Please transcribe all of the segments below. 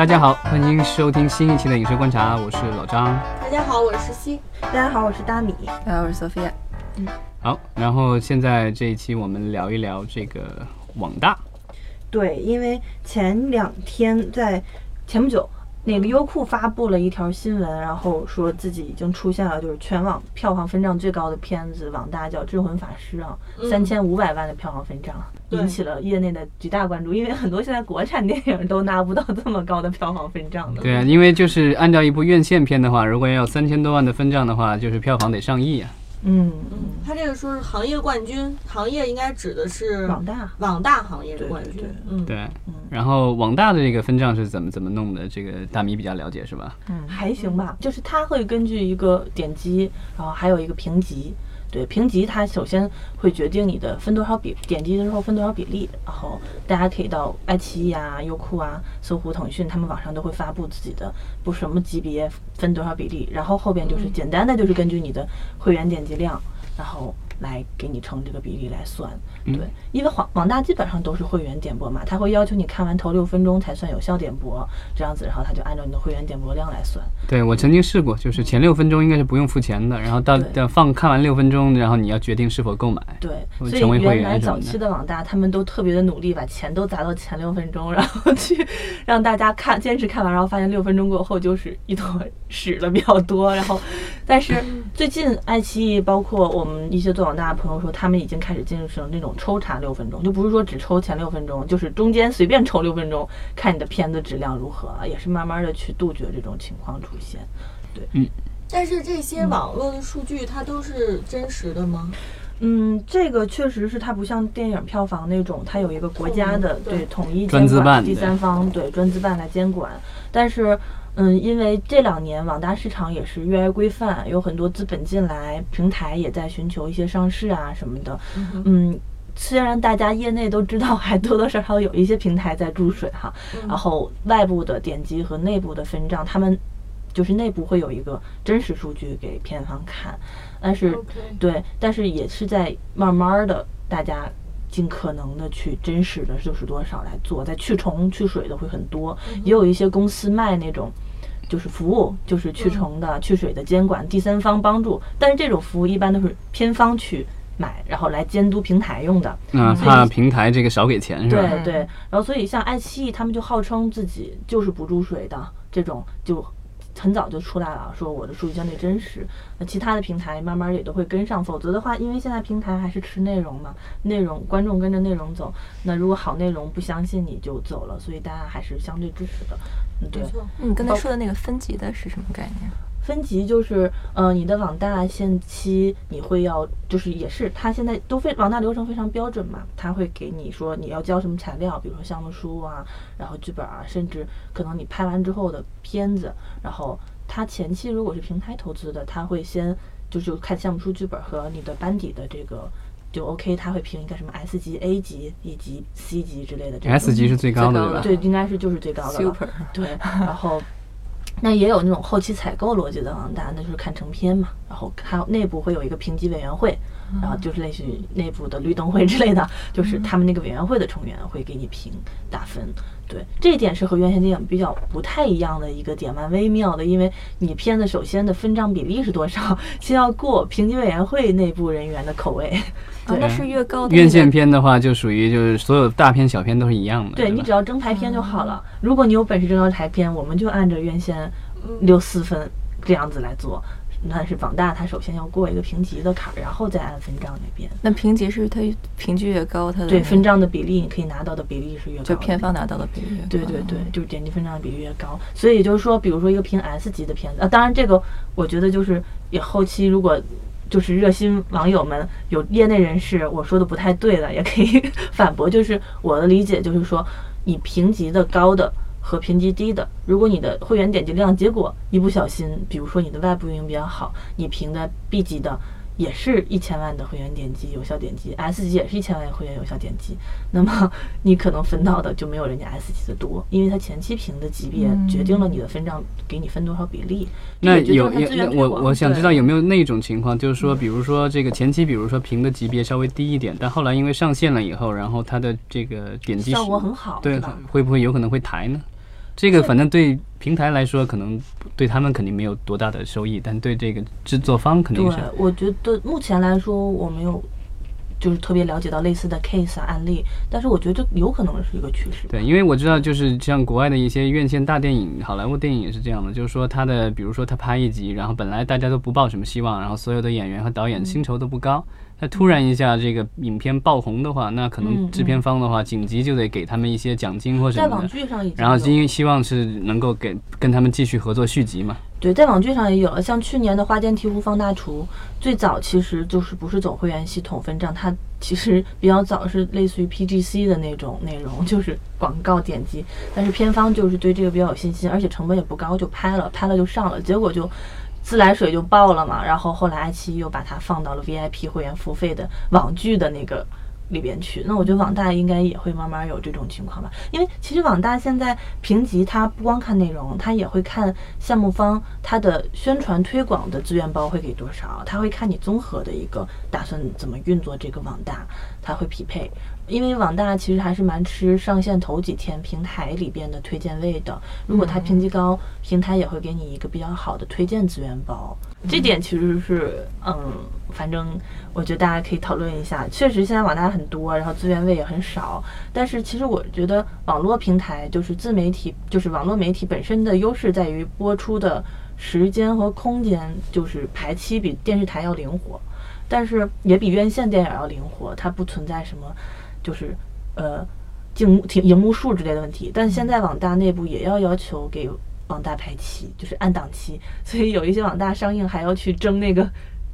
大家好，欢迎收听新一期的影视观察，我是老张。大家好，我是石溪。大家好，我是大米。大家好，我是 Sophia。嗯，好，然后现在这一期我们聊一聊这个网大。对，因为前两天在前不久。那个优酷发布了一条新闻，然后说自己已经出现了就是全网票房分账最高的片子，网大叫《镇魂法师》啊，三千五百万的票房分账，引起了业内的极大关注。因为很多现在国产电影都拿不到这么高的票房分账的。对啊，因为就是按照一部院线片的话，如果要三千多万的分账的话，就是票房得上亿啊。嗯嗯，他这个说是行业冠军，行业应该指的是网大，网大行业的冠军。嗯，对。然后网大的这个分账是怎么怎么弄的？这个大米比较了解是吧？嗯，还行吧。就是他会根据一个点击，然后还有一个评级。对评级，它首先会决定你的分多少比点击的时候分多少比例，然后大家可以到爱奇艺啊、优酷啊、搜狐、腾讯，他们网上都会发布自己的不什么级别分多少比例，然后后边就是简单的就是根据你的会员点击量，然后。来给你乘这个比例来算，对，因为网网大基本上都是会员点播嘛，他会要求你看完头六分钟才算有效点播，这样子，然后他就按照你的会员点播量来算。对我曾经试过，就是前六分钟应该是不用付钱的，然后到到放看完六分钟，然后你要决定是否购买。对，所以原来早期的网大他们都特别的努力，把钱都砸到前六分钟，然后去让大家看坚持看完，然后发现六分钟过后就是一坨屎了比较多，然后但是最近爱奇艺包括我们一些做。广大朋友说，他们已经开始进行那种抽查六分钟，就不是说只抽前六分钟，就是中间随便抽六分钟，看你的片子质量如何，也是慢慢的去杜绝这种情况出现。对，嗯。但是这些网络的数据，它都是真实的吗？嗯，这个确实是它不像电影票房那种，它有一个国家的对统一专资办第三方对专资办来监管，但是。嗯，因为这两年网大市场也是越来越规范，有很多资本进来，平台也在寻求一些上市啊什么的。嗯，虽然大家业内都知道，还多多少少有一些平台在注水哈。然后外部的点击和内部的分账，他们就是内部会有一个真实数据给片方看，但是对，但是也是在慢慢的，大家尽可能的去真实的就是多少来做，在去虫去水的会很多，也有一些公司卖那种。就是服务，就是去虫的、去水的监管，第三方帮助。但是这种服务一般都是偏方去买，然后来监督平台用的。啊，怕平台这个少给钱是吧？对对。然后所以像爱奇艺他们就号称自己就是不注水的，这种就。很早就出来了，说我的数据相对真实，那其他的平台慢慢也都会跟上，否则的话，因为现在平台还是吃内容嘛，内容观众跟着内容走，那如果好内容不相信你就走了，所以大家还是相对支持的。嗯，对。你刚才说的那个分级的是什么概念？分级就是，呃，你的网大限期你会要，就是也是，它现在都非网大流程非常标准嘛，它会给你说你要交什么材料，比如说项目书啊，然后剧本啊，甚至可能你拍完之后的片子，然后它前期如果是平台投资的，它会先就是看项目书、剧本和你的班底的这个就 OK，他会评一个什么 S 级、A 级以及 C 级之类的。S 级是最高的对吧？对，应该是就是最高的。Super。对，然后。那也有那种后期采购逻辑的网大，那就是看成片嘛，然后还有内部会有一个评级委员会，然后就是类似于内部的绿灯会之类的，就是他们那个委员会的成员会给你评打分。对，这一点是和院线电影比较不太一样的一个点，蛮微妙的，因为你片子首先的分账比例是多少，先要过评级委员会内部人员的口味。啊，那是越高。院线片的话，就属于就是所有大片小片都是一样的。对你只要争排片就好了。如果你有本事争到排片，我们就按着院线六四分这样子来做。那是网大，它首先要过一个评级的坎儿，然后再按分账那边。那评级是它评级越高，它的对分账的比例，你可以拿到的比例是越高。就片方拿到的比例。对对对，就是点击分账的比例越高。所以就是说，比如说一个评 S 级的片子，啊，当然这个我觉得就是也后期如果就是热心网友们有业内人士我说的不太对的，也可以 反驳。就是我的理解就是说，你评级的高的。和评级低的，如果你的会员点击量结果一不小心，比如说你的外部运营比较好，你评的 B 级的也是一千万的会员点击有效点击，S 级也是一千万会员有效点击，那么 你可能分到的就没有人家 S 级的多，因为它前期评的级别决定了你的分账给你分多少比例。那有有我我想知道有没有那种情况，就是说，比如说这个前期，比如说评的级别稍微低一点，但后来因为上线了以后，然后它的这个点击效果很好，对，会不会有可能会抬呢？这个反正对平台来说，可能对他们肯定没有多大的收益，但对这个制作方肯定对是。，我觉得目前来说我没有就是特别了解到类似的 case 啊案例，但是我觉得有可能是一个趋势。对，因为我知道，就是像国外的一些院线大电影、好莱坞电影也是这样的，就是说他的，比如说他拍一集，然后本来大家都不抱什么希望，然后所有的演员和导演薪酬都不高，那突然一下这个影片爆红的话，那可能嗯制片方的话紧急就得给他们一些奖金或什在网么的，剧上已经然后有因希望是能够给跟他们继续合作续集嘛。对，在网剧上也有了，像去年的《花间提壶放大厨》，最早其实就是不是走会员系统分账，它其实比较早是类似于 PGC 的那种内容，就是广告点击，但是片方就是对这个比较有信心，而且成本也不高，就拍了，拍了就上了，结果就自来水就爆了嘛，然后后来爱奇艺又把它放到了 VIP 会员付费的网剧的那个里边去。那我觉得网大应该也会慢慢有这种情况吧，因为其实网大现在评级它不光看内容，它也会看项目方它的宣传推广的资源包会给多少，它会看你综合的一个打算怎么运作这个网大，它会匹配。因为网大其实还是蛮吃上线头几天平台里边的推荐位的，如果它评级高，平台也会给你一个比较好的推荐资源包。这点其实是，嗯，反正我觉得大家可以讨论一下。确实，现在网大很多，然后资源位也很少。但是其实我觉得网络平台就是自媒体，就是网络媒体本身的优势在于播出的时间和空间，就是排期比电视台要灵活，但是也比院线电影要灵活，它不存在什么就是呃镜幕、屏荧幕数之类的问题。但是现在网大内部也要要求给网大排期，就是按档期，所以有一些网大上映还要去争那个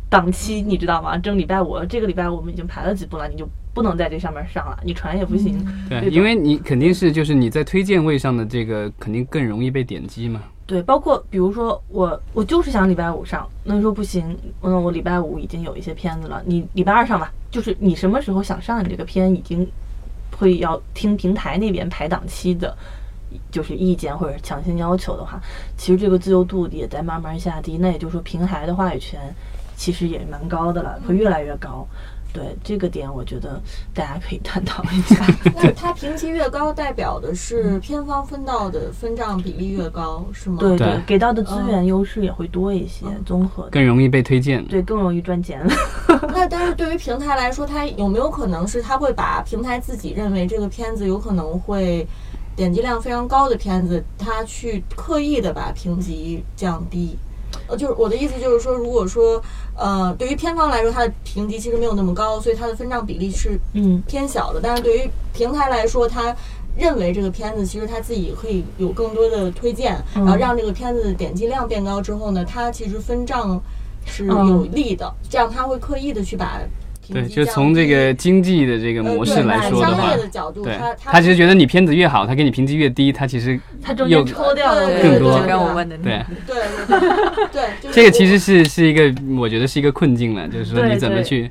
档期，你知道吗？争礼拜五，这个礼拜我们已经排了几部了，你就不能在这上面上了，你传也不行。对，因为你肯定是就是你在推荐位上的这个肯定更容易被点击嘛。对，包括比如说我我就是想礼拜五上，那你说不行，那我礼拜五已经有一些片子了，你礼拜二上吧，就是你什么时候想上你这个片，已经会要听平台那边排档期的，就是意见或者强行要求的话，其实这个自由度也在慢慢下低。那也就是说，平台的话语权其实也蛮高的了，会越来越高。对这个点，我觉得大家可以探讨一下。那它评级越高，代表的是片方分到的分账比例越高，是吗？对对给到的资源优势也会多一些，综合。更容易被推荐。对，更容易赚钱。那但是对于平台来说，它有没有可能是它会把平台自己认为这个片子有可能会点击量非常高的片子，它去刻意的把评级降低？呃，就是我的意思就是说，如果说呃，对于片方来说，它的评级其实没有那么高，所以它的分账比例是嗯，偏小的。但是对于平台来说，它认为这个片子其实它自己可以有更多的推荐，嗯然后让这个片子的点击量变高之后呢，它其实分账是嗯有利的，这样它会刻意的去把评对，就从这个经济的这个模式来说的话呃对他其实觉得你片子越好，他给你评级越低，他其实他中抽掉了更多对就跟我问的 对。对对这个其实是是一个，我觉得是一个困境了，就是说你怎么去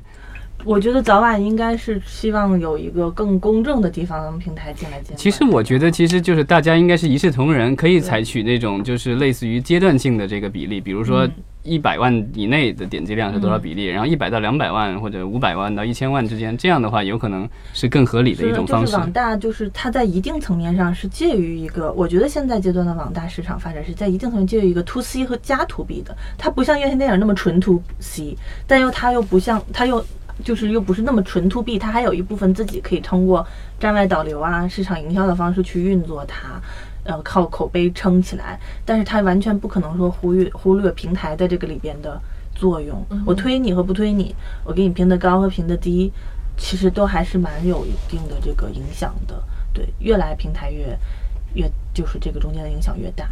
我觉得早晚应该是希望有一个更公正的地方让平台进来监管。其实我觉得，其实就是大家应该是一视同仁，可以采取那种就是类似于阶段性的这个比例，比如说嗯一百万以内的点击量是多少比例，然后一百到两百万或者五百万到一千万之间，这样的话有可能是更合理的一种方式。就是网大，就是它在一定层面上是介于一个，我觉得现在阶段的网大市场发展是在一定层面介于一个 to C 和加 to B 的，它不像院线电影那么纯 to C，但又它又不像它又就是又不是那么纯 to B，它还有一部分自己可以通过站外导流啊、市场营销的方式去运作它。呃，靠口碑撑起来，但是它完全不可能说忽略忽略平台在这个里边的作用。我推你和不推你，我给你评的高和评的低，其实都还是蛮有一定的这个影响的。对，越来平台越越就是这个中间的影响越大。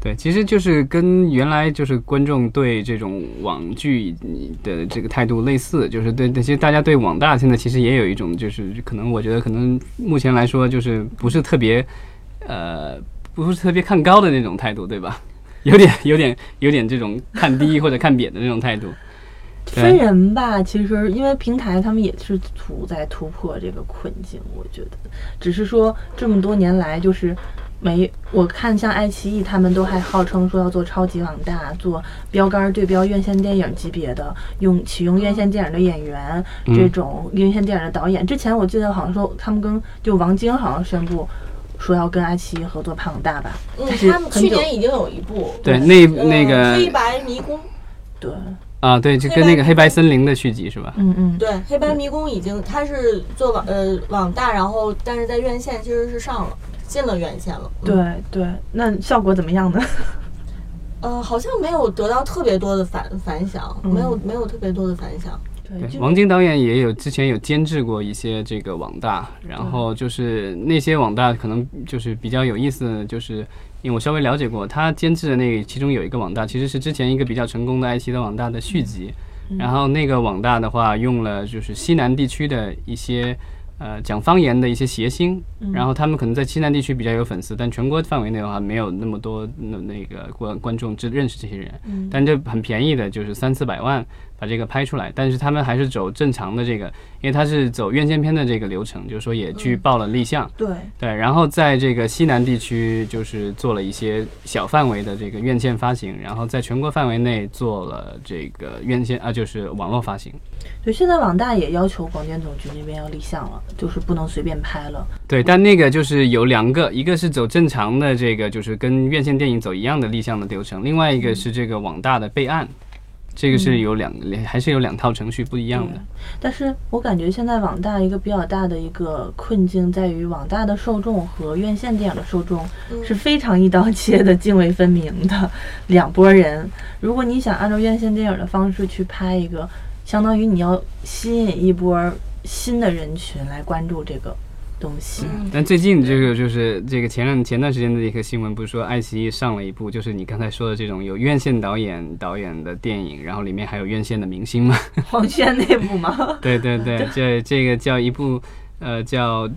对，其实就是跟原来就是观众对这种网剧的这个态度类似，就是对那些大家对网大现在其实也有一种就是可能我觉得可能目前来说就是不是特别呃不是特别看高的那种态度，对吧？有点有点有点这种看低或者看扁的那种态度。分人吧，其实因为平台他们也是处在突破这个困境，我觉得，只是说这么多年来就是没，我看像爱奇艺他们都还号称说要做超级网大，做标杆对标院线电影级别的，用启用院线电影的演员，嗯这种院线电影的导演。之前我记得好像说他们跟就王晶好像宣布。说要跟爱奇艺合作《拍网大》吧？嗯他们去年已经有一部，对，那呃那个黑白迷宫，对，啊，对，就跟那个黑白森林的续集是吧？嗯嗯，对，黑白迷宫已经它是做网呃网大，然后但是在院线其实是上了，进了院线了。嗯，对对，那效果怎么样呢？呃，好像没有得到特别多的反反响，嗯没有没有特别多的反响。对，王晶导演也有之前有监制过一些这个网大，然后就是那些网大可能就是比较有意思的，就是因为我稍微了解过，他监制的那个其中有一个网大其实是之前一个比较成功的爱奇艺的网大的续集，然后那个网大的话用了就是西南地区的一些。呃，讲方言的一些谐星，然后他们可能在西南地区比较有粉丝，但全国范围内的话没有那么多那那个观观众只认识这些人，但这很便宜的，就是三四百万把这个拍出来，但是他们还是走正常的这个，因为他是走院线片的这个流程，就是说也去报了立项，对，对，然后在这个西南地区就是做了一些小范围的这个院线发行，然后在全国范围内做了这个院线啊，就是网络发行。对，现在网大也要求广电总局那边要立项了，就是不能随便拍了。对，但那个就是有两个，一个是走正常的这个，就是跟院线电影走一样的立项的流程，另外一个是这个网大的备案，这个是有两还是有两套程序不一样的。但是我感觉现在网大一个比较大的一个困境在于，网大的受众和院线电影的受众嗯是非常一刀切的、泾渭分明的两拨人。如果你想按照院线电影的方式去拍一个，相当于你要吸引一波新的人群来关注这个东西。但最近这个就是这个前两前段时间的一个新闻，不是说爱奇艺上了一部就是你刚才说的这种有院线导演导演的电影，然后里面还有院线的明星吗？黄轩那部吗？对对对，这这个叫一部呃叫《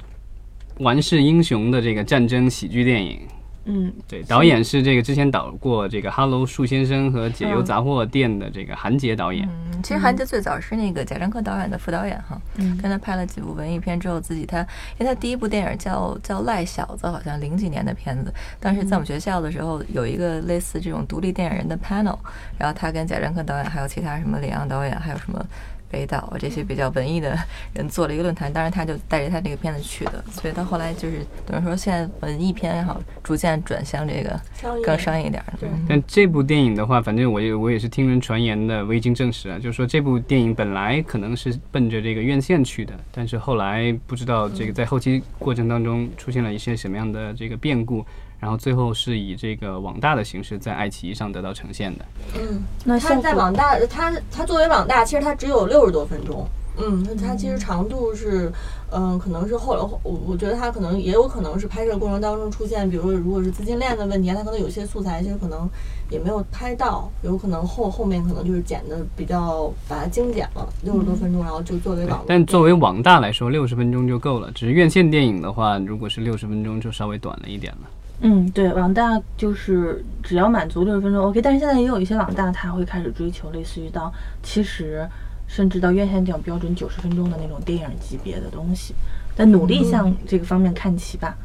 玩世英雄》的这个战争喜剧电影。嗯，对，导演是这个之前导过这个《Hello 树先生》和《解忧嗯杂货店》的这个韩杰导演。嗯，其实韩杰最早是那个贾樟柯导演的副导演哈，嗯跟他拍了几部文艺片之后，自己他，因为他第一部电影叫叫赖小子，好像零几年的片子，当时在我们学校的时候有一个类似这种独立电影人的 panel，然后他跟贾樟柯导演还有其他什么李阳导演，还有什么。北岛啊这些比较文艺的人做了一个论坛，当然他就带着他这个片子去的，所以他后来就是等于说现在文艺片也好，逐渐转向这个商业。更商业一点的。对。嗯。但这部电影的话，反正我也我也是听人传言的，未经证实啊，就是说这部电影本来可能是奔着这个院线去的，但是后来不知道这个在后期过程当中出现了一些什么样的这个变故，然后最后是以这个网大的形式在爱奇艺上得到呈现的。嗯，那它在网大，它它作为网大，其实它只有六十多分钟。嗯，那它其实长度是，嗯、可能是后来我我觉得它可能也有可能是拍摄过程当中出现，比如说如果是资金链的问题，它可能有些素材其实可能也没有拍到，有可能后后面可能就是剪的比较把它精简了，六十多分钟，然后就作为网。但作为网大来说，六十分钟就够了。只是院线电影的话，如果是六十分钟，就稍微短了一点了。嗯，对，网大就是只要满足六十分钟 OK，但是现在也有一些网大，他会开始追求类似于到七十，甚至到院线电影标准九十分钟的那种电影级别的东西，但努力向这个方面看齐吧。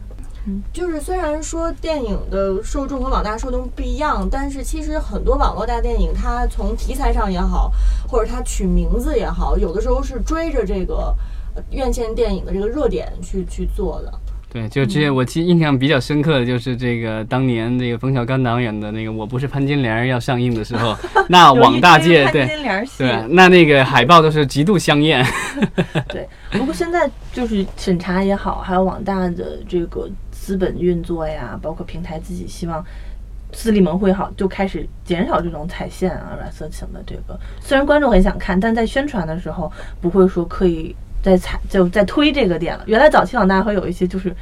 嗯就是虽然说电影的受众和网大受众不一样，但是其实很多网络大电影，它从题材上也好，或者它取名字也好，有的时候是追着这个院线电影的这个热点去去做的。对，就这些我记印象比较深刻的就是这个当年这个冯小刚导演的那个《我不是潘金莲》要上映的时候，那网大界对潘金莲戏对，那那个海报都是极度香艳。对，不过现在就是审查也好，还有网大的这个资本运作呀，包括平台自己希望自立门户也好，就开始减少这种踩线啊、软色情的这个。虽然观众很想看，但在宣传的时候不会说刻意在踩就在推这个点了。原来早期网大会有一些就是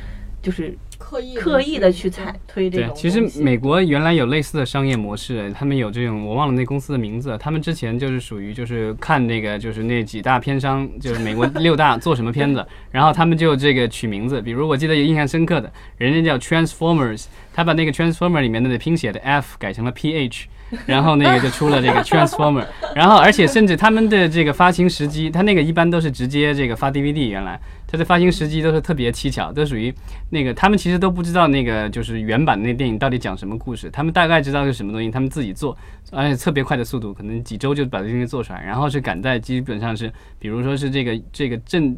就是刻意刻意的去踩推这种，对其实美国原来有类似的商业模式，他们有这种我忘了那公司的名字，他们之前就是属于就是看那个就是那几大片商，就是美国六大做什么片子，然后他们就这个取名字，比如我记得有印象深刻的，人家叫 Transformers，他把那个 Transformer 里面的拼写的 F 改成了 PH。然后那个就出了这个 Transformer，然后而且甚至他们的这个发行时机，他那个一般都是直接这个发 DVD，原来它的发行时机都是特别蹊跷，都属于那个他们其实都不知道那个就是原版那电影到底讲什么故事，他们大概知道是什么东西，他们自己做，而且特别快的速度，可能几周就把这东西做出来，然后是赶在基本上是，比如说是这个这个正。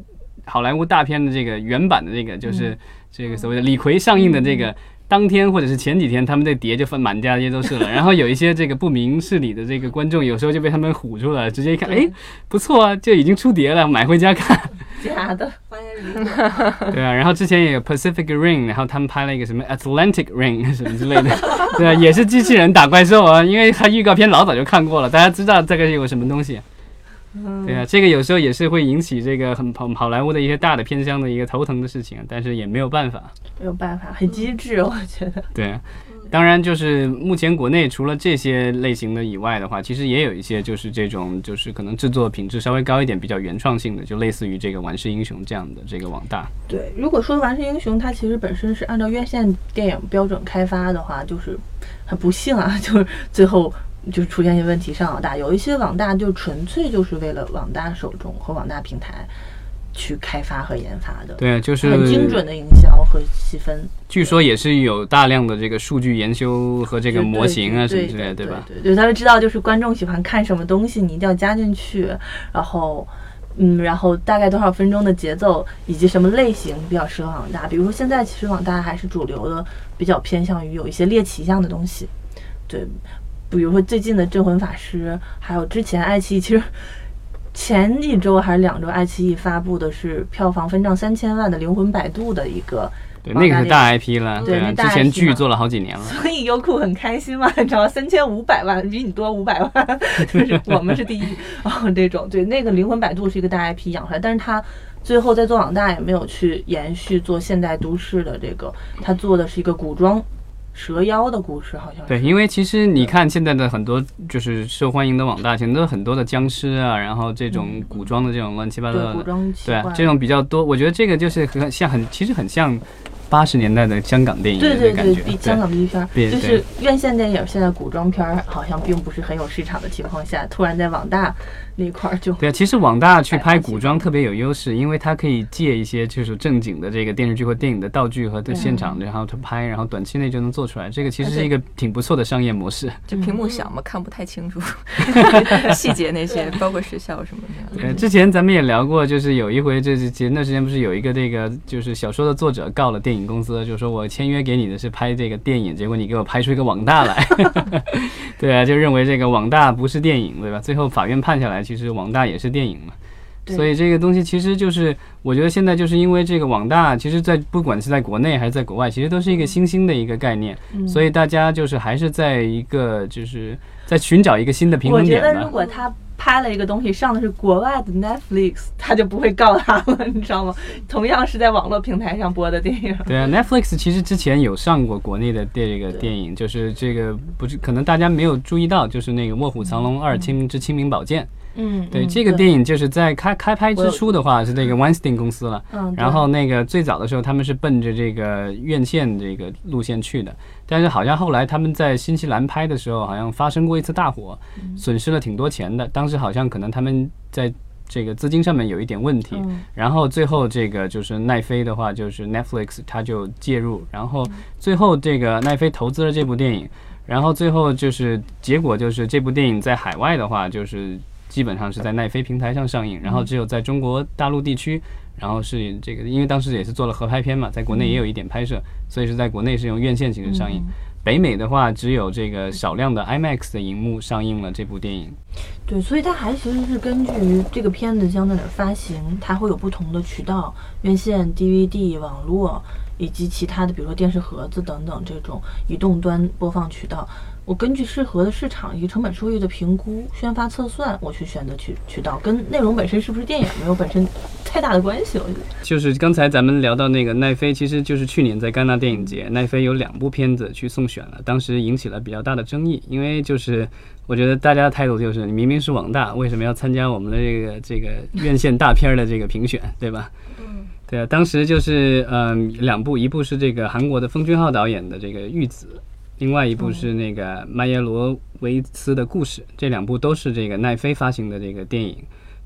好莱坞大片的这个原版的这个，就是这个所谓的李逵上映的这个。当天或者是前几天，他们的碟就分满大街都是了。然后有一些这个不明事理的这个观众，有时候就被他们唬住了，直接一看，哎，不错啊，就已经出碟了，买回家看。假的，发现是对啊，然后之前也有 Pacific Ring，然后他们拍了一个什么 Atlantic Ring 什么之类的，对啊，也是机器人打怪兽啊，因为他预告片老早就看过了，大家知道这个有什么东西。对啊，这个有时候也是会引起这个很好好莱坞的一些大的片商的一个头疼的事情，但是也没有办法。没有办法，很机智，我觉得。对，当然就是目前国内除了这些类型的以外的话，其实也有一些就是这种就是可能制作品质稍微高一点、比较原创性的，就类似于这个《玩世英雄》这样的这个网大。对，如果说《玩世英雄》它其实本身是按照院线电影标准开发的话，就是很不幸啊，就是最后。就是出现一些问题上网大，有一些网大就纯粹就是为了网大受众和网大平台去开发和研发的，对，就是很精准的营销和细分。据说也是有大量的这个数据研究和这个模型啊什么之类的，对吧？对对，他们知道就是观众喜欢看什么东西，你一定要加进去，然后嗯，然后大概多少分钟的节奏，以及什么类型比较适合网大。比如说现在其实网大还是主流的，比较偏向于有一些猎奇向的东西，对。比如说最近的《镇魂法师》，还有之前爱奇艺，其实前一周还是两周，爱奇艺发布的是票房分账三千万的《灵魂摆渡》的一个，对，那个是大 IP 了，对，之前剧做了好几年了，所以优酷很开心嘛，你知道，三千五百万比你多五百万，就是我们是第一哦，这种对，那个《灵魂摆渡》是一个大 IP 养出来，但是他最后在做网大也没有去延续做现代都市的这个，他做的是一个古装。蛇妖的故事好像对，因为其实你看现在的很多就是受欢迎的网大，其实都很多的僵尸啊，然后这种古装的这种乱七八糟的，对这种比较多。我觉得这个就是很像很，其实很像。八十年代的香港电影对对对，比香港 B 片，就是院线电影。现在古装片好像并不是很有市场的情况下，突然在网大那块儿就对啊。其实网大去拍古装特别有优势，因为它可以借一些就是正经的这个电视剧或电影的道具和现场，然后去拍，然后短期内就能做出来。这个其实是一个挺不错的商业模式。就屏幕小嘛，看不太清楚 细节那些，包括时效什么的。对，之前咱们也聊过，就是有一回，就是前段时间不是有一个这个就是小说的作者告了电影。影公司就是说：“我签约给你的是拍这个电影，结果你给我拍出一个网大来，对啊，就认为这个网大不是电影，对吧？最后法院判下来，其实网大也是电影嘛。所以这个东西其实就是，我觉得现在就是因为这个网大，其实在不管是在国内还是在国外，其实都是一个新兴的一个概念，所以大家就是还是在一个就是在寻找一个新的平衡点。我觉得如果他。拍了一个东西，上的是国外的 Netflix，他就不会告他了，你知道吗？同样是在网络平台上播的电影。对啊，Netflix 其实之前有上过国内的这个电影，就是这个不是可能大家没有注意到，就是那个《卧虎藏龙二：清明之清明宝剑》。嗯，对，这个电影就是在开开拍之初的话是那个 Weinstein 公司了。嗯，然后那个最早的时候他们是奔着这个院线这个路线去的。但是好像后来他们在新西兰拍的时候，好像发生过一次大火，损失了挺多钱的。当时好像可能他们在这个资金上面有一点问题，然后最后这个就是奈飞的话，就是 Netflix 它就介入，然后最后这个奈飞投资了这部电影，然后最后就是结果就是这部电影在海外的话，就是基本上是在奈飞平台上上映，然后只有在中国大陆地区。然后是这个，因为当时也是做了合拍片嘛，在国内也有一点拍摄，所以是在国内是用院线形式上映。北美的话，只有这个少量的 IMAX 的荧幕上映了这部电影。对，所以它还其实是根据这个片子将在哪发行，它会有不同的渠道，院线、DVD、网络以及其他的，比如说电视盒子等等这种移动端播放渠道。我根据适合的市场以及成本收益的评估、宣发测算，我去选择渠渠道，跟内容本身是不是电影没有本身太大的关系。我觉得就是刚才咱们聊到那个奈飞，其实就是去年在戛纳电影节，奈飞有两部片子去送选了，当时引起了比较大的争议，因为就是我觉得大家的态度就是，你明明是网大，为什么要参加我们的这个这个院线大片的这个评选，对吧？嗯，对啊，当时就是嗯两部，一部是这个韩国的奉俊昊导演的这个《玉子》。另外一部是那个麦耶罗维茨的故事，这两部都是这个奈飞发行的这个电影，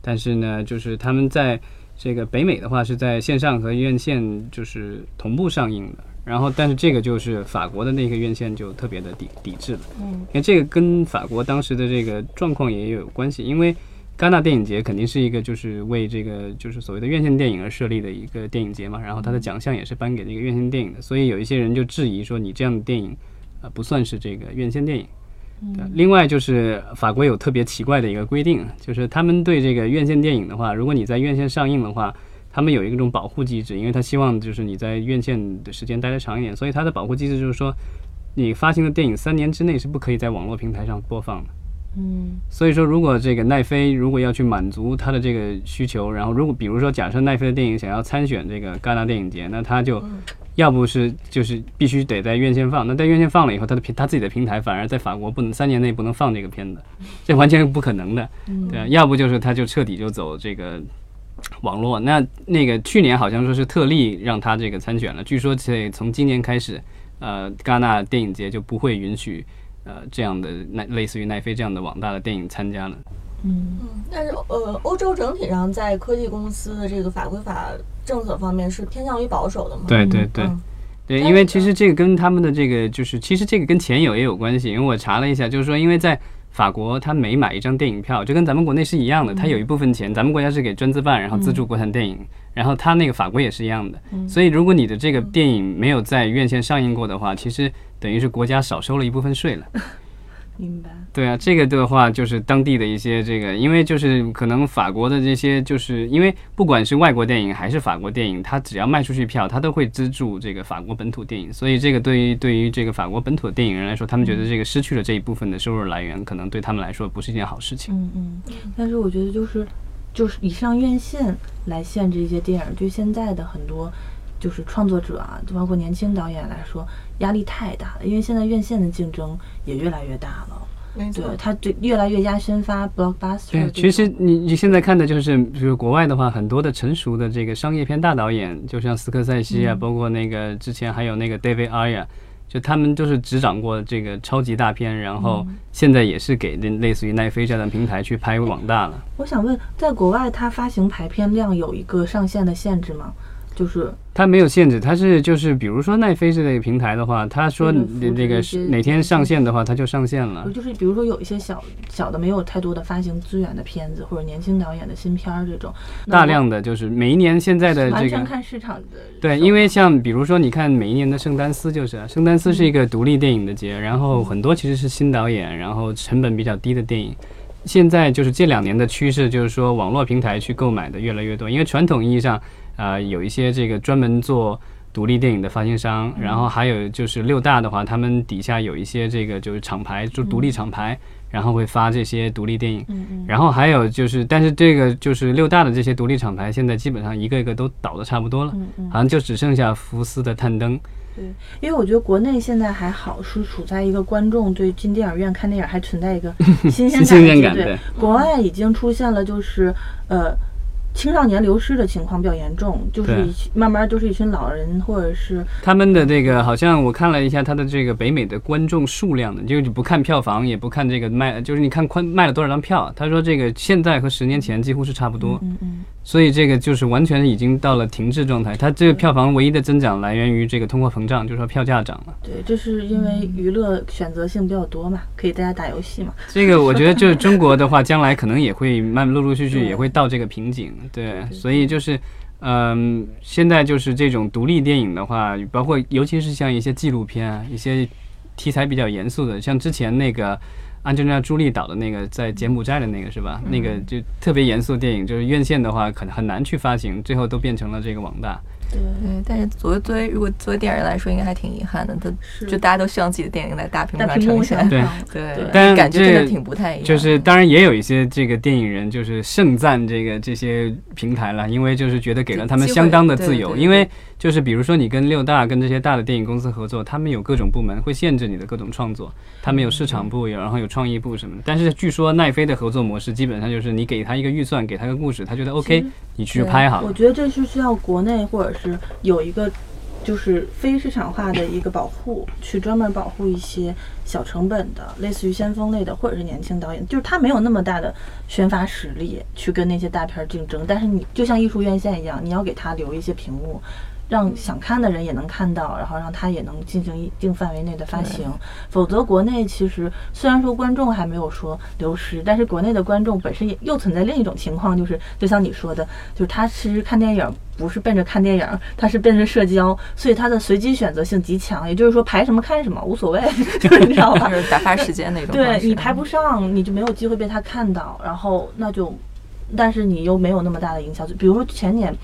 但是呢，就是他们在这个北美的话是在线上和院线就是同步上映的，然后但是这个就是法国的那个院线就特别的抵抵制了，嗯，因为这个跟法国当时的这个状况也有关系，因为。戛纳电影节肯定是一个就是为这个就是所谓的院线电影而设立的一个电影节嘛，然后它的奖项也是颁给那个院线电影的，所以有一些人就质疑说你这样的电影，呃，不算是这个院线电影。另外就是法国有特别奇怪的一个规定，就是他们对这个院线电影的话，如果你在院线上映的话，他们有一种保护机制，因为他希望就是你在院线的时间待得长一点，所以它的保护机制就是说，你发行的电影三年之内是不可以在网络平台上播放的。嗯。所以说，如果这个奈飞如果要去满足他的这个需求，然后如果比如说假设奈飞的电影想要参选这个戛纳电影节，那他就要不是就是必须得在院线放，那在院线放了以后，他的平他自己的平台反而在法国不能三年内不能放这个片子，这完全是不可能的，对啊，要不就是他就彻底就走这个。网络那那个去年好像说是特例让他这个参选了，据说这从今年开始，呃，戛纳电影节就不会允许呃这样的奈类似于奈飞这样的网大的电影参加了。嗯嗯，但是呃，欧洲整体上在科技公司的这个法规法政策方面是偏向于保守的嘛？对对对。嗯对，因为其实这个跟他们的这个就是，其实这个跟钱有也有关系。因为我查了一下，就是说，因为在法国，他每买一张电影票，就跟咱们国内是一样的，他有一部分钱，咱们国家是给专资办，然后资助国产电影，然后他那个法国也是一样的。所以，如果你的这个电影没有在院线上映过的话，其实等于是国家少收了一部分税了。明白。对啊，这个的话就是当地的一些这个，因为就是可能法国的这些，就是因为不管是外国电影还是法国电影，它只要卖出去票，它都会资助这个法国本土电影，所以这个对于对于这个法国本土的电影人来说，他们觉得这个失去了这一部分的收入来源，可能对他们来说不是一件好事情。嗯嗯，但是我觉得就是就是以上院线来限制一些电影，对现在的很多就是创作者啊，就包括年轻导演来说，压力太大了，因为现在院线的竞争也越来越大了。对，，它就越来越压宣发 blockbuster 对，其实你你现在看的就是，就是国外的话，很多的成熟的这个商业片大导演，就像斯科塞西啊，包括那个之前还有那个 David Ayer，就他们都是执掌过这个超级大片，然后现在也是给类类似于奈飞这样的平台去拍网大了。我想问，在国外它发行排片量有一个上限的限制吗？就是它没有限制，它是就是比如说奈飞这类平台的话，他说为了你那个哪天上线的话，它就上线了。就是比如说有一些小小的没有太多的发行资源的片子，或者年轻导演的新片儿这种，大量的就是每一年现在的完这个全看市场的对，因为像比如说，你看每一年的圣丹斯就是啊，圣丹斯是一个独立电影的节，然后很多其实是新导演，然后成本比较低的电影。现在就是这两年的趋势，就是说网络平台去购买的越来越多，因为传统意义上，啊，有一些这个专门做独立电影的发行商，然后还有就是六大的话，他们底下有一些这个就是厂牌，就独立厂牌，然后会发这些独立电影。然后还有就是，但是这个就是六大的这些独立厂牌，现在基本上一个一个都倒的差不多了，好像就只剩下福斯的探灯。对，因为我觉得国内现在还好，是处在一个观众对进电影院看电影还存在一个新 鲜新鲜感对国外已经出现了，就是呃。青少年流失的情况比较严重，就是一慢慢就是一群老人，或者是他们的这个好像我看了一下，他的这个北美的观众数量呢，就是不看票房，也不看这个卖，就是你看宽卖了多少张票。他说这个现在和十年前几乎是差不多，嗯嗯所以这个就是完全已经到了停滞状态。它这个票房唯一的增长来源于这个通货膨胀，就是说票价涨了。对，这是因为娱乐选择性比较多嘛，可以大家打游戏嘛。这个我觉得就是中国的话，将来可能也会慢陆陆续续也会到这个瓶颈，对，所以就是，嗯，现在就是这种独立电影的话，包括尤其是像一些纪录片啊，一些题材比较严肃的，像之前那个。安吉丽娜·朱莉导的那个在柬埔寨的那个是吧？那个就特别严肃的电影，就是院线的话可能很难去发行，最后都变成了这个网大。对，对，但是作为作为如果作为电影人来说，应该还挺遗憾的。他就大家都希望自己的电影在大屏幕大上呈现，对。对对。但感觉真的挺不太一样。就是当然也有一些这个电影人就是盛赞这个这些平台了，因为就是觉得给了他们相当的自由，对对对因为就是比如说你跟六大跟这些大的电影公司合作，他们有各种部门会限制你的各种创作，他们有市场部，有然后有创意部什么的。但是据说奈飞的合作模式基本上就是你给他一个预算，给他个故事，他觉得 OK，你去拍好了。我觉得这是需要国内或者是有一个就是非市场化的一个保护，去专门保护一些小成本的，类似于先锋类的或者是年轻导演，就是他没有那么大的宣发实力去跟那些大片儿竞争，但是你就像艺术院线一样，你要给他留一些屏幕。让想看的人也能看到，然后让它也能进行一定范围内的发行。否则，国内其实虽然说观众还没有说流失，但是国内的观众本身也又存在另一种情况，就是就像你说的，就是他其实看电影不是奔着看电影，他是奔着社交，所以他的随机选择性极强。也就是说，排什么看什么无所谓，就是你知道吧？就是打发时间那种。对你排不上，你就没有机会被他看到，然后那就，但是你又没有那么大的营销。比如说前年。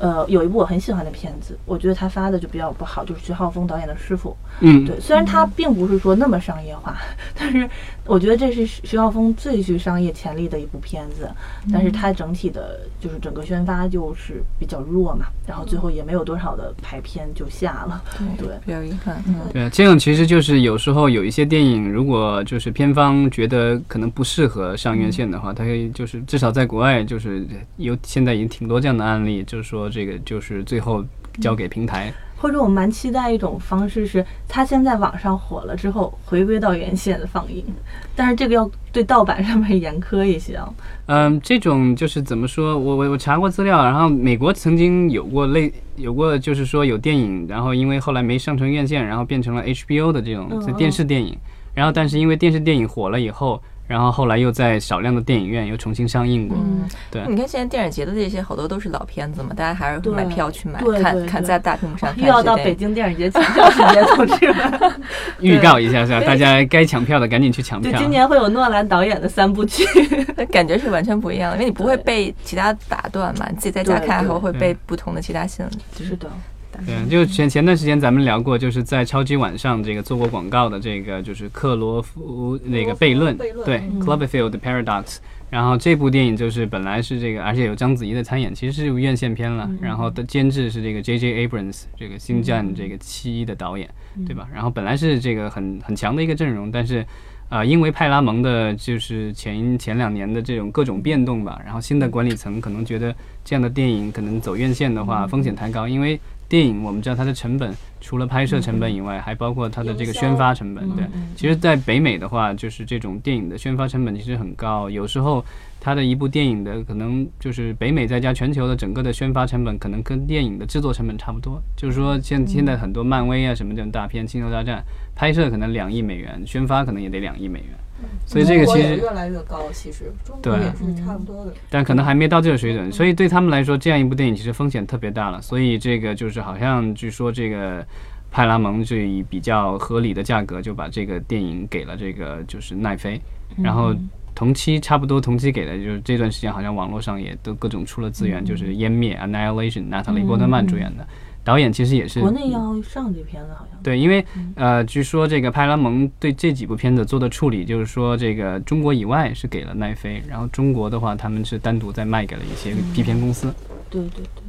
呃，有一部我很喜欢的片子，我觉得他发的就比较不好，就是徐浩峰导演的师傅。嗯，对，虽然他并不是说那么商业化，但是我觉得这是徐浩峰最具商业潜力的一部片子。但是它整体的，就是整个宣发就是比较弱嘛，然后最后也没有多少的排片就下了。对，比较遗憾。嗯，对，这样其实就是有时候有一些电影，如果就是片方觉得可能不适合上院线的话，他可以就是至少在国外就是有现在已经挺多这样的案例，就是说。这个就是最后交给平台，或者我蛮期待一种方式，是它先在网上火了之后回归到原线的放映，但是这个要对盗版上面严苛一些啊。嗯，这种就是怎么说？我我我查过资料，然后美国曾经有过类有过，就是说有电影，然后因为后来没上成院线，然后变成了 HBO 的这种电视电影，然后但是因为电视电影火了以后。然后后来又在少量的电影院又重新上映过。嗯，对。你看现在电影节的这些好多都是老片子嘛，大家还是会买票去买，看看在大屏幕上。又要到北京电影节 抢票时间同志们，预告一下是吧？大家该抢票的赶紧去抢票。对，今年会有诺兰导演的三部曲，感觉是完全不一样的，因为你不会被其他打断嘛，你自己在家看还会被不同的其他性。是的。对，就前前段时间咱们聊过，就是在超级晚上这个做过广告的这个，就是克罗夫那个悖论，对，Cloverfield Paradox。然后这部电影就是本来是这个，而且有章子怡的参演，其实是院线片了。然后的监制是这个 J.J. Abrams，这个星战这个七的导演，对吧？然后本来是这个很很强的一个阵容，但是啊，因为派拉蒙的就是前前两年的这种各种变动吧，然后新的管理层可能觉得这样的电影可能走院线的话风险太高，因为。电影我们知道它的成本除了拍摄成本以外，还包括它的这个宣发成本。对，其实，在北美的话，就是这种电影的宣发成本其实很高。有时候，它的一部电影的可能就是北美再加全球的整个的宣发成本，可能跟电影的制作成本差不多。就是说，现现在很多漫威啊什么这种大片，《星球大战》拍摄可能两亿美元，宣发可能也得两亿美元。所以这个其实越来越高，其实中国也是差不多的，但可能还没到这个水准。所以对他们来说，这样一部电影其实风险特别大了。所以这个就是好像据说这个派拉蒙就以比较合理的价格就把这个电影给了这个就是奈飞，然后同期差不多同期给的就是这段时间好像网络上也都各种出了资源，就是湮灭 Annihilation，娜塔莉波特曼主演的。导演其实也是国内要上这片子，好像对，因为呃，据说这个派拉蒙对这几部片子做的处理，就是说这个中国以外是给了奈飞，然后中国的话他们是单独再卖给了一些 B 片公司。对对对，嗯。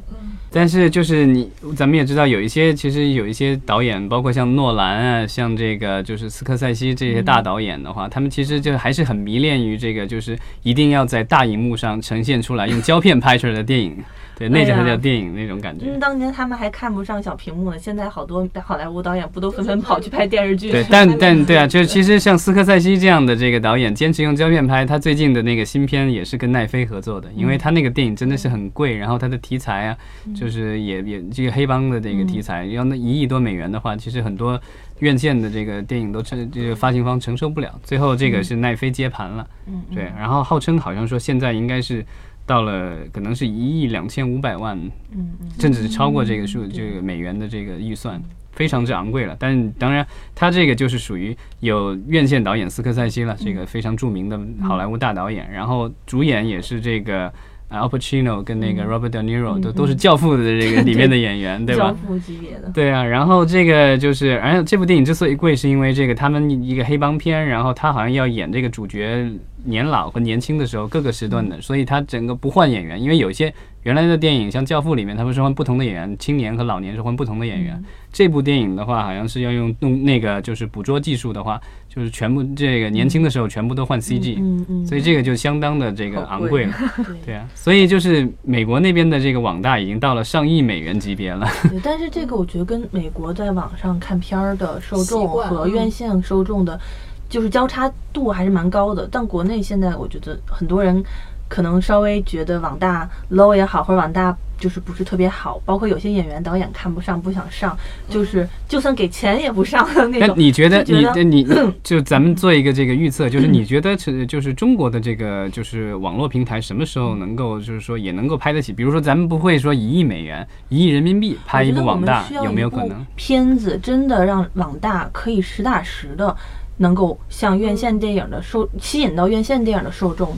但是就是你，咱们也知道有一些，其实有一些导演，包括像诺兰啊，像这个就是斯科塞西这些大导演的话，他们其实就还是很迷恋于这个，就是一定要在大荧幕上呈现出来，用胶片拍出来的电影。对，那才叫电影那种感觉。嗯，当年他们还看不上小屏幕呢，现在好多好莱坞导演不都纷纷跑去拍电视剧？对，但 但对啊，就是其实像斯科塞西这样的这个导演，坚持用胶片拍，他最近的那个新片也是跟奈飞合作的，因为他那个电影真的是很贵，然后他的题材啊，就是也也这个黑帮的这个题材，要那一亿多美元的话，其实很多院线的这个电影都承这个发行方承受不了，最后这个是奈飞接盘了。嗯，对，然后号称好像说现在应该是。到了可能是一亿两千五百万，嗯甚至是超过这个数，这个美元的这个预算，非常之昂贵了。但是当然，他这个就是属于有院线导演斯科塞西了，这个非常著名的好莱坞大导演，然后主演也是这个。Al Pacino 跟那个 Robert De Niro 都都是教父的这个 里面的演员，对吧？教父级别的。对啊，然后这个就是，而且这部电影之所以贵，是因为这个他们一个黑帮片，然后他好像要演这个主角年老和年轻的时候各个时段的，所以他整个不换演员，因为有些。原来的电影像《教父》里面，他们是换不同的演员，青年和老年是换不同的演员。这部电影的话，好像是要用用那个就是捕捉技术的话，就是全部这个年轻的时候全部都换 CG，嗯嗯，所以这个就相当的这个昂贵了。对啊，所以就是美国那边的这个网大已经到了上亿美元级别了。对，但是这个我觉得跟美国在网上看片儿的受众和院线受众的，就是交叉度还是蛮高的。但国内现在我觉得很多人。可能稍微觉得网大 low 也好，或者网大就是不是特别好，包括有些演员导演看不上不想上，就是就算给钱也不上的那种那。你觉得你你 就咱们做一个这个预测，就是你觉得是就是中国的这个就是网络平台什么时候能够就是说也能够拍得起？比如说咱们不会说一亿美元、一亿人民币拍一部网大，有没有可能？片子真的让网大可以实打实的能够像院线电影的受吸引到院线电影的受众，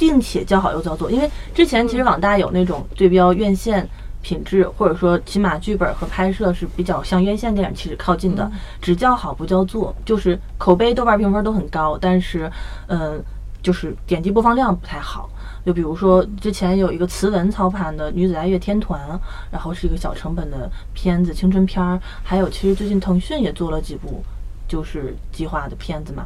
并且叫好又叫座。因为之前其实网大有那种对标院线品质，或者说起码剧本和拍摄是比较向院线电影其实靠近的，只叫好不叫座，就是口碑、豆瓣评分都很高，但是嗯，就是点击播放量不太好。就比如说之前有一个慈文操盘的女子爱乐天团，然后是一个小成本的片子青春片儿，还有其实最近腾讯也做了几部就是计划的片子嘛。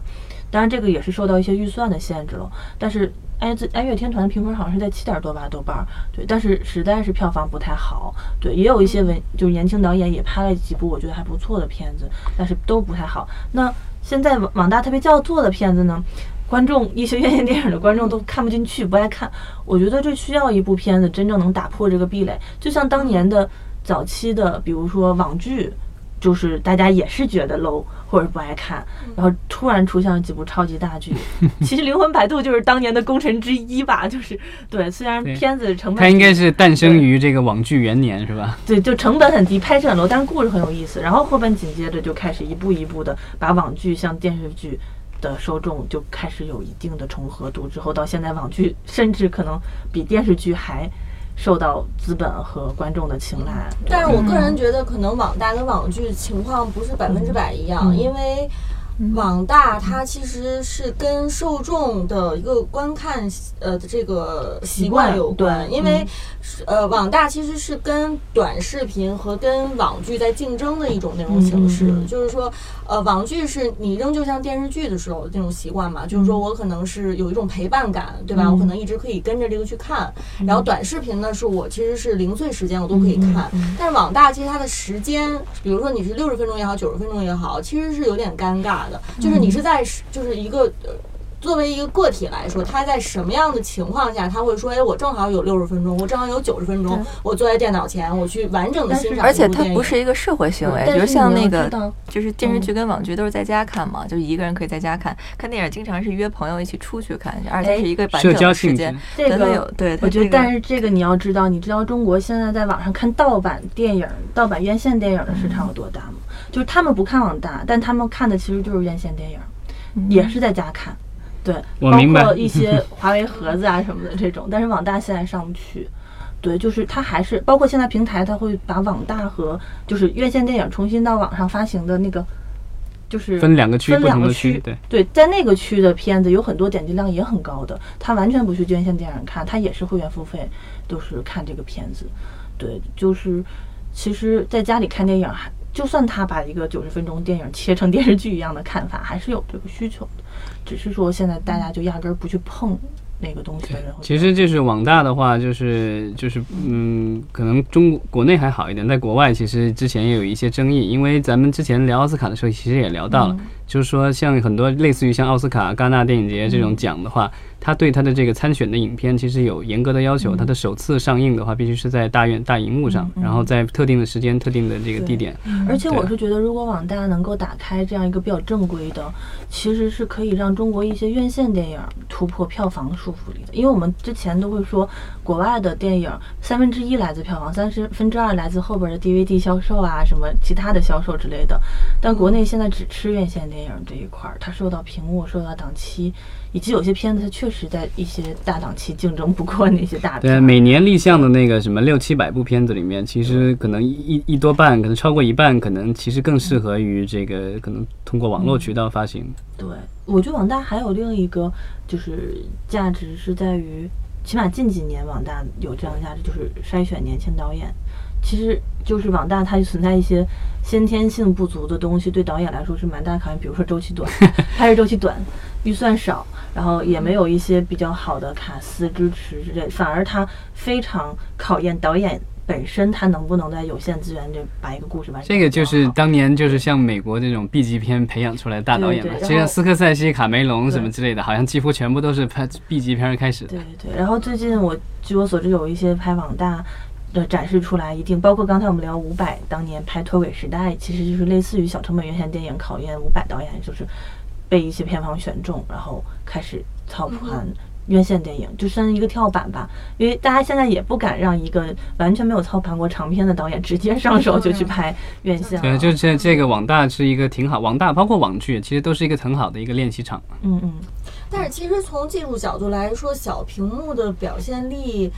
当然这个也是受到一些预算的限制了，但是爱自爱乐天团的评分好像是在七点多吧豆瓣儿，对，但是实在是票房不太好，对，也有一些文就是年轻导演也拍了几部我觉得还不错的片子，但是都不太好。那现在网网大特别叫座的片子呢？观众一些院线电影的观众都看不进去，不爱看。我觉得这需要一部片子真正能打破这个壁垒，就像当年的早期的，比如说网剧，就是大家也是觉得 low 或者不爱看，然后突然出现了几部超级大剧。其实《灵魂摆渡》就是当年的功臣之一吧，就是对，虽然片子成本它应该是诞生于这个网剧元年，是吧？对，就成本很低，拍摄很 low，但是故事很有意思。然后后边紧接着就开始一步一步的把网剧向电视剧的受众就开始有一定的重合度，之后到现在网剧甚至可能比电视剧还受到资本和观众的青睐。但是我个人觉得，可能网大跟网剧情况不是百分之百一样，嗯因为网大它其实是跟受众的一个观看呃的这个习惯有关，因为呃网大其实是跟短视频和跟网剧在竞争的一种内容形式，就是说呃网剧是你仍旧像电视剧的时候那种习惯嘛，就是说我可能是有一种陪伴感，对吧？嗯。我可能一直可以跟着这个去看，然后短视频呢是我其实是零碎时间我都可以看，但是网大其实它的时间，比如说你是六十分钟也好，九十分钟也好，其实是有点尴尬的。就是你是在就是一个呃，作为一个个体来说，他在什么样的情况下，他会说，哎，我正好有六十分钟，我正好有九十分钟，我坐在电脑前，我去完整的欣赏而且它不是一个社会行为，但比如是像那个就是电视剧跟网剧都是在家看嘛，就一个人可以在家看。看电影经常是约朋友一起出去看，而且是一个完社整的时间。这对它有个对，我觉得，但是这个你要知道，你知道中国现在在网上看盗版电影、盗版院线电影的市场有多大吗？就是他们不看网大，但他们看的其实就是院线电影，也是在家看。对，包我明白括一些华为盒子啊什么的这种，但是网大现在上不去。对，就是它还是包括现在平台，它会把网大和就是院线电影重新到网上发行的那个，就是分两个区，分不两个区同的区，对。对，在那个区的片子有很多点击量也很高的，他完全不去院线电影看，他也是会员付费，都是看这个片子。对，就是其实在家里看电影还，就算他把一个九十分钟电影切成电视剧一样的看法，还是有这个需求的，只是说现在大家就压根儿不去碰那个东西的人其实就是网大的话，就是就是嗯，可能中国国内还好一点，在国外其实之前也有一些争议，因为咱们之前聊奥斯卡的时候，其实也聊到了，就是说像很多类似于像奥斯卡、戛纳电影节这种奖的话，它对他的这个参选的影片其实有严格的要求，他的首次上映的话必须是在大院大荧幕上，然后在特定的时间、特定的这个地点。而且我是觉得，如果网大能够打开这样一个比较正规的，其实是可以让中国一些院线电影突破票房束缚力的。因为我们之前都会说，国外的电影三分之一来自票房，三十分之二来自后边的 DVD 销售啊，什么其他的销售之类的。但国内现在只吃院线电影这一块儿，它受到屏幕、受到档期，以及有些片子它确实在一些大档期竞争不过那些大对，每年立项的那个什么六七百部片子里面，其实可能一一一多半，可能超过一半，可能其实更适合于这个可能通过网络渠道发行。对，我觉得网大还有另一个就是价值是在于，起码近几年网大有这样的价值，就是筛选年轻导演。其实就是网大它存在一些先天性不足的东西，对导演来说是蛮大考验。比如说周期短，拍摄周期短，预算少，然后也没有一些比较好的卡司支持之类，反而它非常考验导演本身他能不能在有限资源就把一个故事完成。这个就是当年就是像美国这种 B 级片培养出来的大导演嘛，就像斯科塞西、卡梅隆什么之类的，好像几乎全部都是拍 B 级片开始的对。对对，然后最近我据我所知有一些拍网大的展示出来，一定包括刚才我们聊伍佰当年拍《脱轨时代》，其实就是类似于小成本院线电影考验伍佰导演，就是被一些片方选中，然后开始操盘。院线电影就算一个跳板吧，因为大家现在也不敢让一个完全没有操盘过长片的导演直接上手就去拍院线了。对，就这这个网大是一个挺好，网大包括网剧，其实都是一个很好的一个练习场。嗯嗯，但是其实从技术角度来说，小屏幕的表现力。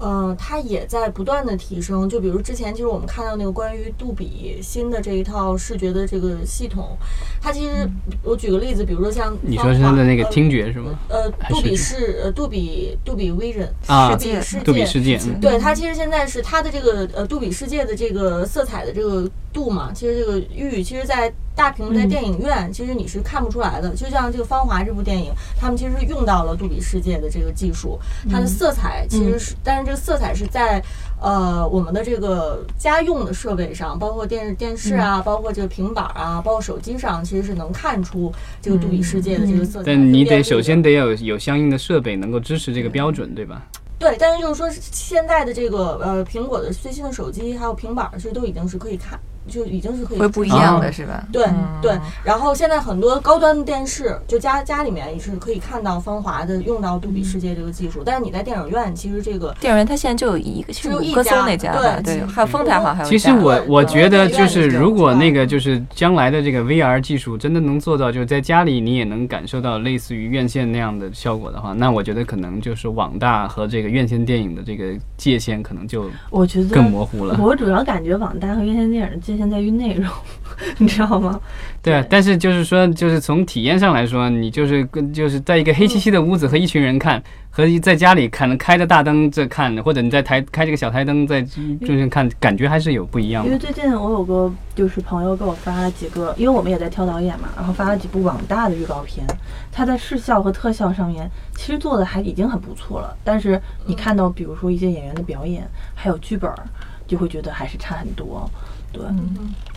呃，它也在不断的提升。就比如之前，其实我们看到那个关于杜比新的这一套视觉的这个系统，它其实我举个例子，比如说像你说是它的那个听觉是吗？呃，杜比是呃杜比杜比 Vision 啊杜比世界杜比世界，嗯对它其实现在是它的这个呃杜比世界的这个色彩的这个度嘛，其实这个域，其实在大屏在电影院，其实你是看不出来的。就像这个《芳华》这部电影，他们其实是用到了杜比世界的这个技术，它的色彩其实是，但是这个色彩是在呃我们的这个家用的设备上，包括电视电视啊，包括这个平板啊，包括手机上，其实是能看出这个杜比世界的这个色彩。但你得首先得有有相应的设备能够支持这个标准，对吧？对，但是就是说，现在的这个呃，苹果的最新的手机还有平板儿，其实都已经是可以看，就已经是可以会不一样的是吧？对嗯对，然后现在很多高端的电视，就家家里面也是可以看到芳华的用到杜比世界这个技术，但是你在电影院，其实这个电影院它现在就有一个，是五棵只有一家那家吧？对，对还有丰台好像还有其实我我觉得就是，如果那个就是将来的这个 VR 技术真的能做到，就是在家里你也能感受到类似于院线那样的效果的话，那我觉得可能就是网大和这个院线电影的这个界限可能就我觉得更模糊了。我主要感觉网大和院线电影的界限在于内容，你知道吗？对啊，但是就是说，就是从体验上来说，你就是跟就是在一个黑漆漆的屋子和一群人看，和在家里可能开着大灯这看，或者你在台开这个小台灯在就是看，感觉还是有不一样的。因为最近我有个就是朋友给我发了几个，因为我们也在挑导演嘛，然后发了几部网大的预告片，他在视效和特效上面其实做的还已经很不错了，但是你看到比如说一些演员的表演，还有剧本儿，就会觉得还是差很多。对，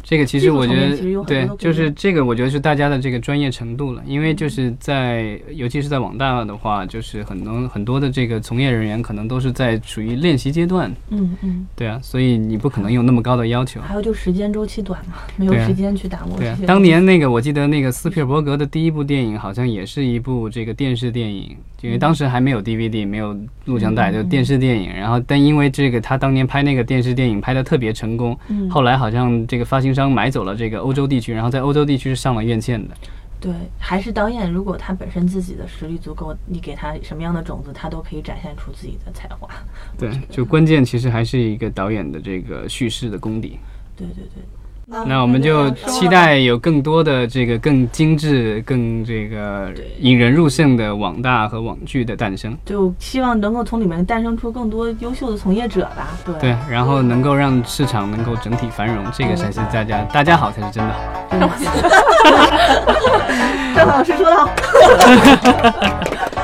这个其实我觉得对就是这个，我觉得是大家的这个专业程度了。因为就是在，尤其是在网大的话，就是很多很多的这个从业人员可能都是在处于练习阶段，嗯嗯，对啊，所以你不可能有那么高的要求。还有就时间周期短嘛，没有时间去打磨对啊当年那个我记得那个斯皮尔伯格的第一部电影好像也是一部这个电视电影，因为当时还没有 DVD，没有录像带，嗯就电视电影。然后但因为这个他当年拍那个电视电影拍的特别成功，嗯后来好像这个发行商买走了这个欧洲地区，然后在欧洲地区是上了院线的。对，还是导演，如果他本身自己的实力足够，你给他什么样的种子，他都可以展现出自己的才华。对，就关键其实还是一个导演的这个叙事的功底。对对对，那我们就期待有更多的这个更精致、更这个引人入胜的网大和网剧的诞生。就希望能够从里面诞生出更多优秀的从业者吧。对，对，然后能够让市场能够整体繁荣，这个才是大家大家好才是真的好。郑老师说的好。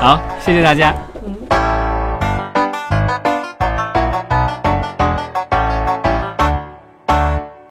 好，谢谢大家。